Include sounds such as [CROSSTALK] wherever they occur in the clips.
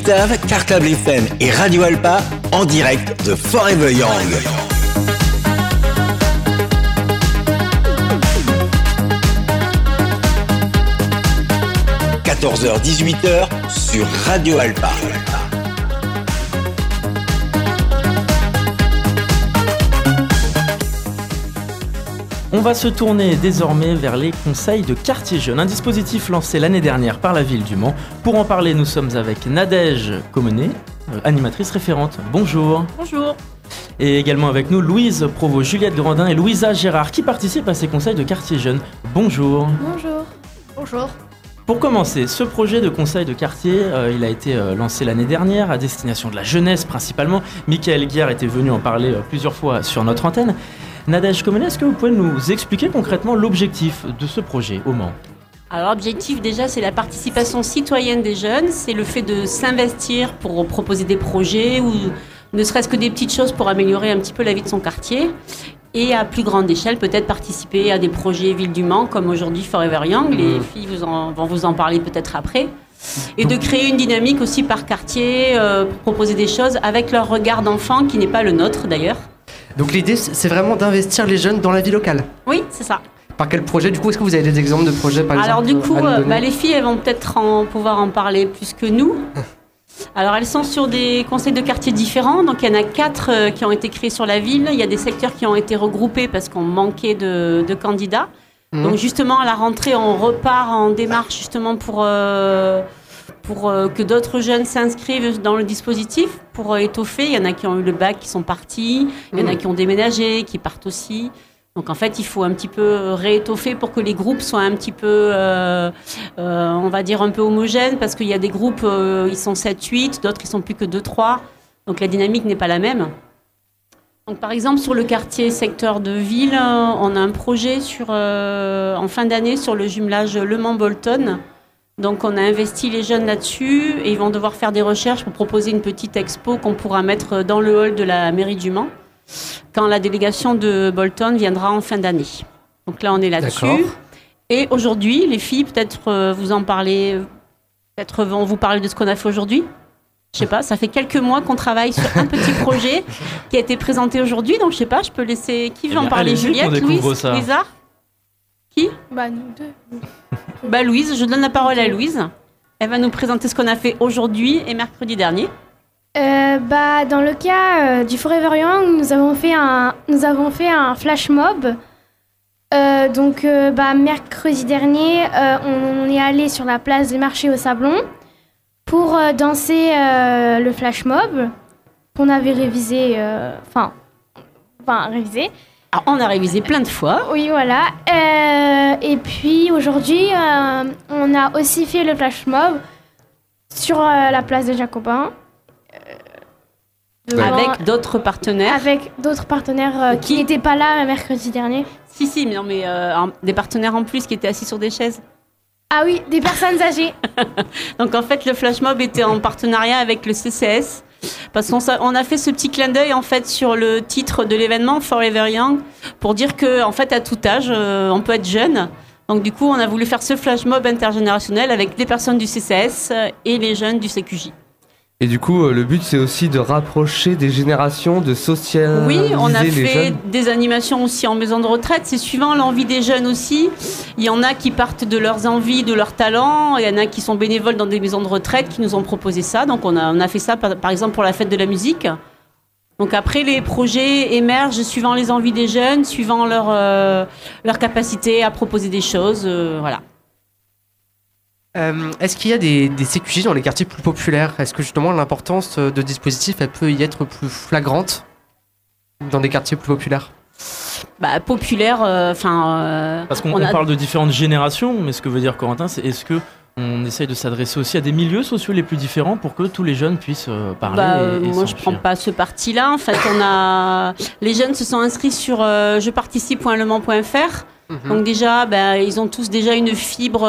Octave, Cartable FM et Radio Alpa en direct de Forever Young. – 14h-18h sur Radio Alpa. On va se tourner désormais vers les conseils de quartier jeune, un dispositif lancé l'année dernière par la ville du Mans. Pour en parler, nous sommes avec Nadège Comené, euh, animatrice référente. Bonjour. Bonjour. Et également avec nous Louise Provo, Juliette Grandin et Louisa Gérard qui participent à ces conseils de quartier jeune. Bonjour. Bonjour. Bonjour. Pour commencer, ce projet de conseil de quartier, euh, il a été euh, lancé l'année dernière à destination de la jeunesse principalement. Michael Guerre était venu en parler plusieurs fois sur notre antenne. Nadège Comené, est-ce que vous pouvez nous expliquer concrètement l'objectif de ce projet au Mans alors l'objectif déjà c'est la participation citoyenne des jeunes, c'est le fait de s'investir pour proposer des projets ou ne serait-ce que des petites choses pour améliorer un petit peu la vie de son quartier et à plus grande échelle peut-être participer à des projets Ville du Mans comme aujourd'hui Forever Young, les mmh. filles vous vont vous en parler peut-être après. Et de créer une dynamique aussi par quartier, euh, pour proposer des choses avec leur regard d'enfant qui n'est pas le nôtre d'ailleurs. Donc l'idée, c'est vraiment d'investir les jeunes dans la vie locale. Oui, c'est ça. Par quel projet Du coup, est-ce que vous avez des exemples de projets par Alors du coup, euh, bah, les filles, elles vont peut-être en, pouvoir en parler plus que nous. Alors elles sont sur des conseils de quartier différents, donc il y en a quatre euh, qui ont été créés sur la ville. Il y a des secteurs qui ont été regroupés parce qu'on manquait de, candidats. Mhm. Donc justement à la rentrée, on repart en démarche justement pour euh, pour euh, que d'autres jeunes s'inscrivent dans le dispositif pour euh, étoffer. Il y en a qui ont eu le bac, qui sont partis. Il y en a mmh. qui ont déménagé, qui partent aussi. Donc en fait, il faut un petit peu réétoffer pour que les groupes soient un petit peu, euh, on va dire, un peu homogènes, parce qu'il y a des groupes, ils sont 7, 8, d'autres, ils sont plus que 2, 3. Donc la dynamique n'est pas la même. Donc par exemple, sur le quartier secteur de ville, on a un projet sur, en fin d'année sur le jumelage Le Mans-Bolton. Donc on a investi les jeunes là-dessus et ils vont devoir faire des recherches pour proposer une petite expo qu'on pourra mettre dans le hall de la mairie du Mans quand la délégation de Bolton viendra en fin d'année. Donc là on est là-dessus. Et aujourd'hui, les filles, peut-être euh, vous en parlez, peut-être vont vous parler de ce qu'on a fait aujourd'hui. Je sais pas, ça fait quelques mois qu'on travaille sur un petit projet qui a été présenté aujourd'hui, donc je sais pas, je peux laisser qui veut en parler Juliette, Louise, Lisa Qui Bah nous deux. [LAUGHS] Bah Louise, je donne la parole à Louise. Elle va nous présenter ce qu'on a fait aujourd'hui et mercredi dernier. Euh, bah, dans le cas euh, du Forever Young, nous avons fait un, nous avons fait un flash mob. Euh, donc, bah, mercredi dernier, on, est allé sur la place des marchés au Sablon pour danser le flash mob qu'on avait révisé, enfin, enfin révisé. Alors, on a révisé plein de fois. Oui, voilà. Euh, et puis aujourd'hui, euh, on a aussi fait le flash mob sur euh, la place de Jacobin. avec d'autres partenaires Avec d'autres partenaires qui n'étaient pas là mercredi dernier. Si, si, mais, mais des partenaires en plus qui étaient assis sur des chaises. Ah oui, des personnes âgées. [LAUGHS] Donc en fait, le flash mob était en partenariat avec le CCS. Parce qu'on a fait ce petit clin d'œil en fait sur le titre de l'événement Forever Young pour dire que en fait à tout âge euh, on peut être jeune. Donc du coup on a voulu faire ce flash mob intergénérationnel avec les personnes du CCS et les jeunes du CQJ. Et du coup, euh, le but, c'est aussi de rapprocher des générations, de socialiser Oui, on a fait des animations aussi en maison de retraite. C'est suivant l'envie des jeunes aussi. Il y en a qui partent de leurs envies, de leurs talents. Il y en a qui sont bénévoles dans des maisons de retraite qui nous ont proposé ça. Donc on a, on a fait ça, par, exemple, pour la fête de la musique. Donc après, les projets émergent suivant les envies des jeunes, suivant leur, euh, leur capacité à proposer des choses. Euh, voilà. Euh, est-ce qu'il y a des, des, CQJ dans les quartiers plus populaires? Est-ce que justement l'importance de dispositifs elle peut y être plus flagrante dans des quartiers plus populaires? Bah, populaire, euh, enfin. Euh, Parce qu'on parle de différentes générations, mais ce que veut dire Corentin, c'est est-ce que on essaye de s'adresser aussi à des milieux sociaux les plus différents pour que tous les jeunes puissent parler. Bah, moi, je prends pas ce parti-là. En fait, on a les jeunes se sont inscrits sur jeparticipe.lemans.fr. Mhm. Donc déjà, bah, ils ont tous déjà une fibre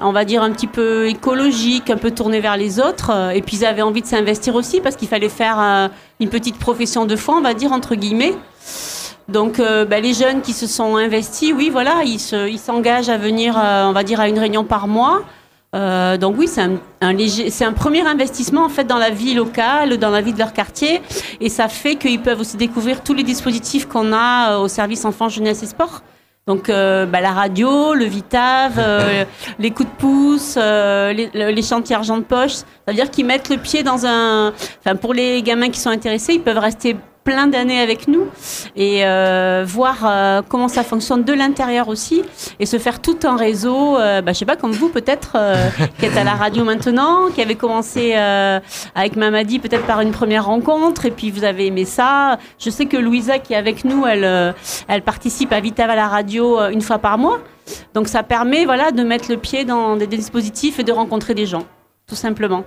on va dire, un petit peu écologique, un peu tourné vers les autres. Euh, et puis ils avaient envie de s'investir aussi parce qu'il fallait faire euh, une petite profession de foi, on va dire, entre guillemets. Donc euh, bah, les jeunes qui se sont investis, oui, voilà, ils s'engagent à venir, on va dire, à une réunion par mois. Donc oui, c'est un, c'est un premier investissement en fait dans la vie locale, dans la vie de leur quartier, et ça fait qu'ils peuvent aussi découvrir tous les dispositifs qu'on a au service enfants, jeunesse et sport. Donc euh, bah, la radio, le Vitave, euh, [LAUGHS] les coups de pouce, euh, les, le- les chantiers argent de poche. Ça veut dire qu'ils mettent le pied dans un. Enfin, pour les gamins qui sont intéressés, ils peuvent rester plein d'années avec nous et euh, voir euh, comment ça fonctionne de l'intérieur aussi et se faire tout un réseau. Euh, bah, je sais pas comme vous peut-être euh, [LAUGHS] qui êtes à la radio maintenant, qui avait commencé avec Mamadi peut-être par une première rencontre et puis vous avez aimé ça. Je sais que Louisa qui est avec nous, elle, elle participe à Vitave à la radio une fois par mois. Donc ça permet voilà de mettre le pied dans des dispositifs et de rencontrer des gens, tout simplement.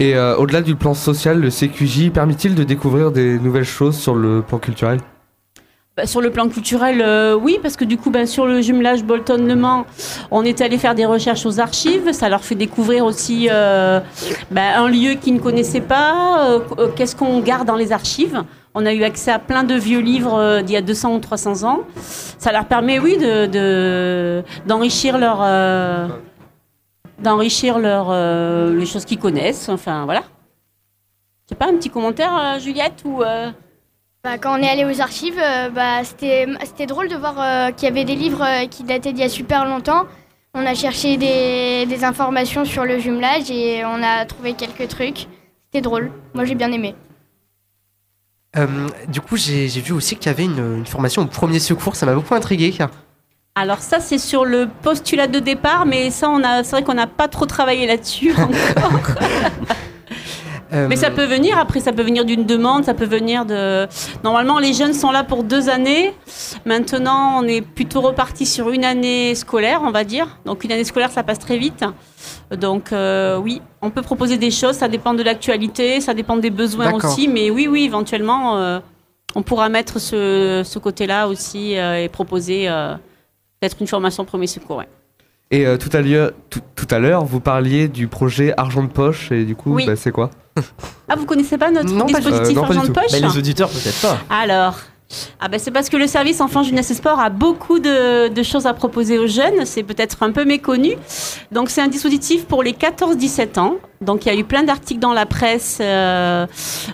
Et euh, au-delà du plan social, le CQJ permet-il de découvrir des nouvelles choses sur le plan culturel? Bah, sur le plan culturel, euh, oui, parce que du coup, ben, sur le jumelage Bolton-Le Mans, on est allé faire des recherches aux archives. Ça leur fait découvrir aussi euh, ben, un lieu qu'ils ne connaissaient pas. Qu'est-ce qu'on garde dans les archives On a eu accès à plein de vieux livres d'il y a 200 ou 300 ans. Ça leur permet, oui, de, de- d'enrichir leur, d'enrichir leur, euh, les choses qu'ils connaissent. Enfin, voilà. C'est pas un petit commentaire, euh, Juliette ou euh, Bah, quand on est allé aux archives, euh, bah, c'était c'était drôle de voir euh, qu'il y avait des livres euh, qui dataient d'il y a super longtemps. On a cherché des, des informations sur le jumelage et on a trouvé quelques trucs. C'était drôle. Moi, j'ai bien aimé. Euh, du coup, j'ai j'ai vu aussi qu'il y avait une, une formation au premier secours, ça m'a beaucoup intrigué. Alors ça, c'est sur le postulat de départ, mais ça, on a, c'est vrai qu'on n'a pas trop travaillé là-dessus encore. [LAUGHS] Euh, mais ça peut venir. Après, ça peut venir d'une demande, ça peut venir de. Normalement, les jeunes sont là pour deux années. Maintenant, on est plutôt reparti sur une année scolaire, on va dire. Donc une année scolaire, ça passe très vite. Donc euh, oui, on peut proposer des choses. Ça dépend de l'actualité, ça dépend des besoins aussi. Mais oui, oui, éventuellement, euh, on pourra mettre ce, ce côté-là aussi euh, et proposer peut-être une formation premier secours. ouais. Et euh, tout à l'heure, tout, tout à l'heure, vous parliez du projet argent de poche et du coup, Oui. bah, c'est quoi? Ah, vous connaissez pas notre Non, dispositif euh, non, argent de poche? Bah, les auditeurs, peut-être pas. Alors, ah ben c'est parce que le service enfants, jeunesse et sport a beaucoup de, de choses à proposer aux jeunes. C'est peut-être un peu méconnu. Donc, c'est un dispositif pour les 14-17 ans. Donc, il y a eu plein d'articles dans la presse. euh,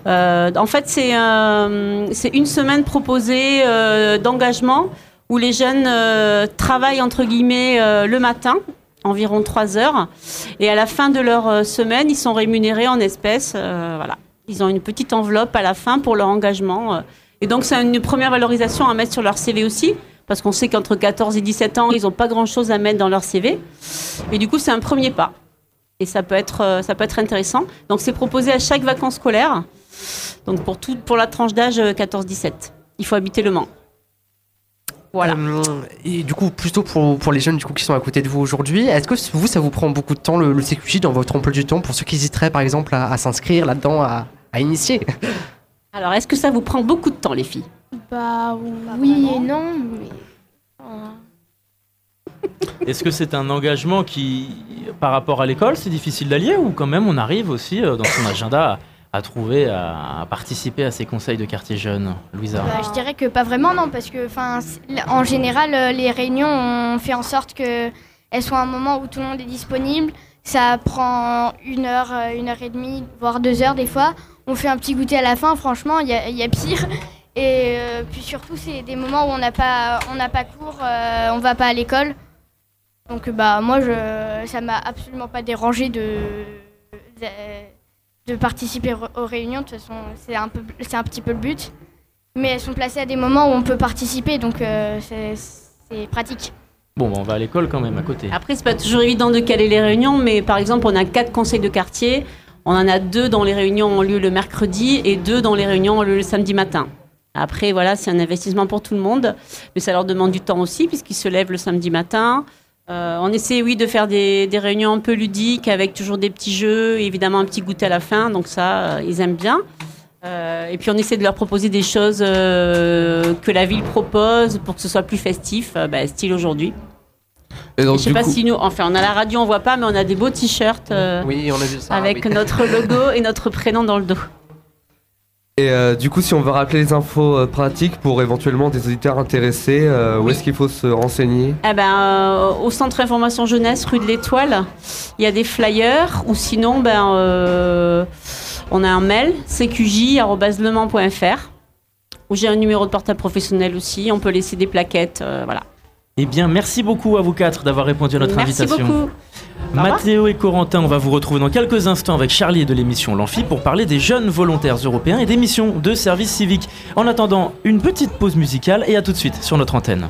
euh, en fait, c'est euh, c'est une semaine proposée euh, d'engagement où les jeunes euh, travaillent entre guillemets euh, le matin environ 3 heures et à la fin de leur euh, semaine ils sont rémunérés en espèces voilà. Ils ont une petite enveloppe à la fin pour leur engagement et donc c'est une première valorisation à mettre sur leur CV aussi parce qu'on sait qu'entre 14 et 17 ans ils n'ont pas grand chose à mettre dans leur CV et du coup c'est un premier pas. Et ça peut être ça peut être intéressant. Donc c'est proposé à chaque vacances scolaires. Donc pour tout pour la tranche d'âge euh, 14-17 il faut habiter le Mans voilà. Euh, et du coup, plutôt pour, pour les jeunes du coup, qui sont à côté de vous aujourd'hui, est-ce que vous, ça vous prend beaucoup de temps le, le CQJ dans votre emploi du temps pour ceux qui hésiteraient par exemple à, à s'inscrire là-dedans, à, à initier? Alors est-ce que ça vous prend beaucoup de temps les filles? Bah oui et non. Mais... Est-ce que c'est un engagement qui, par rapport à l'école, c'est difficile d'allier ou quand même on arrive aussi euh, dans son agenda à, à trouver, à, participer à ces conseils de quartier jeunes Louisa Bah, je dirais que pas vraiment non parce que en général euh, les réunions on fait en sorte que elles soient un moment où tout le monde est disponible. Ça prend une heure, euh, une heure et demie, voire deux heures des fois. On fait un petit goûter à la fin. Franchement, il y a, pire. Et euh, puis surtout, c'est des moments où on n'a pas, on n'a pas cours, euh, on va pas à l'école. Donc bah moi, je, ça m'a absolument pas dérangé de, de participer aux réunions. De toute façon, c'est un peu, c'est un petit peu le but mais elles sont placées à des moments où on peut participer, donc euh, c'est c'est pratique. Bon, bah, on va à l'école quand même à côté. Après, c'est pas toujours évident de caler les réunions, mais par exemple, on a quatre conseils de quartier. On en a deux dont les réunions ont lieu le mercredi et deux dont les réunions ont lieu le samedi matin. Après, voilà, c'est un investissement pour tout le monde, mais ça leur demande du temps aussi, puisqu'ils se lèvent le samedi matin. Euh, on essaie, oui, de faire des, des réunions un peu ludiques, avec toujours des petits jeux, et évidemment un petit goûter à la fin, donc ça, euh, ils aiment bien. Euh, et puis on essaie de leur proposer des choses que la ville propose pour que ce soit plus festif, bah, style aujourd'hui. Et donc, Je sais pas coup- si nous, enfin, on a la radio, on voit pas, mais on a des beaux t-shirts Oui, avec oui. notre logo et notre prénom dans le dos. Et euh, du coup, si on veut rappeler les infos euh, pratiques pour éventuellement des auditeurs intéressés, euh, où est-ce qu'il faut se renseigner? Eh ben, euh, au centre information jeunesse, rue de l'Étoile, il y a des flyers ou sinon, ben, euh, on a un mail cqj@lemans.fr où j'ai un numéro de portable professionnel aussi. On peut laisser des plaquettes, euh, voilà. Eh bien, merci beaucoup à vous quatre d'avoir répondu à notre Merci invitation. beaucoup. Mathéo et Corentin, on va vous retrouver dans quelques instants avec Charlie de l'émission L'Amphi pour parler des jeunes volontaires européens et des missions de service civique. En attendant, une petite pause musicale et à tout de suite sur notre antenne.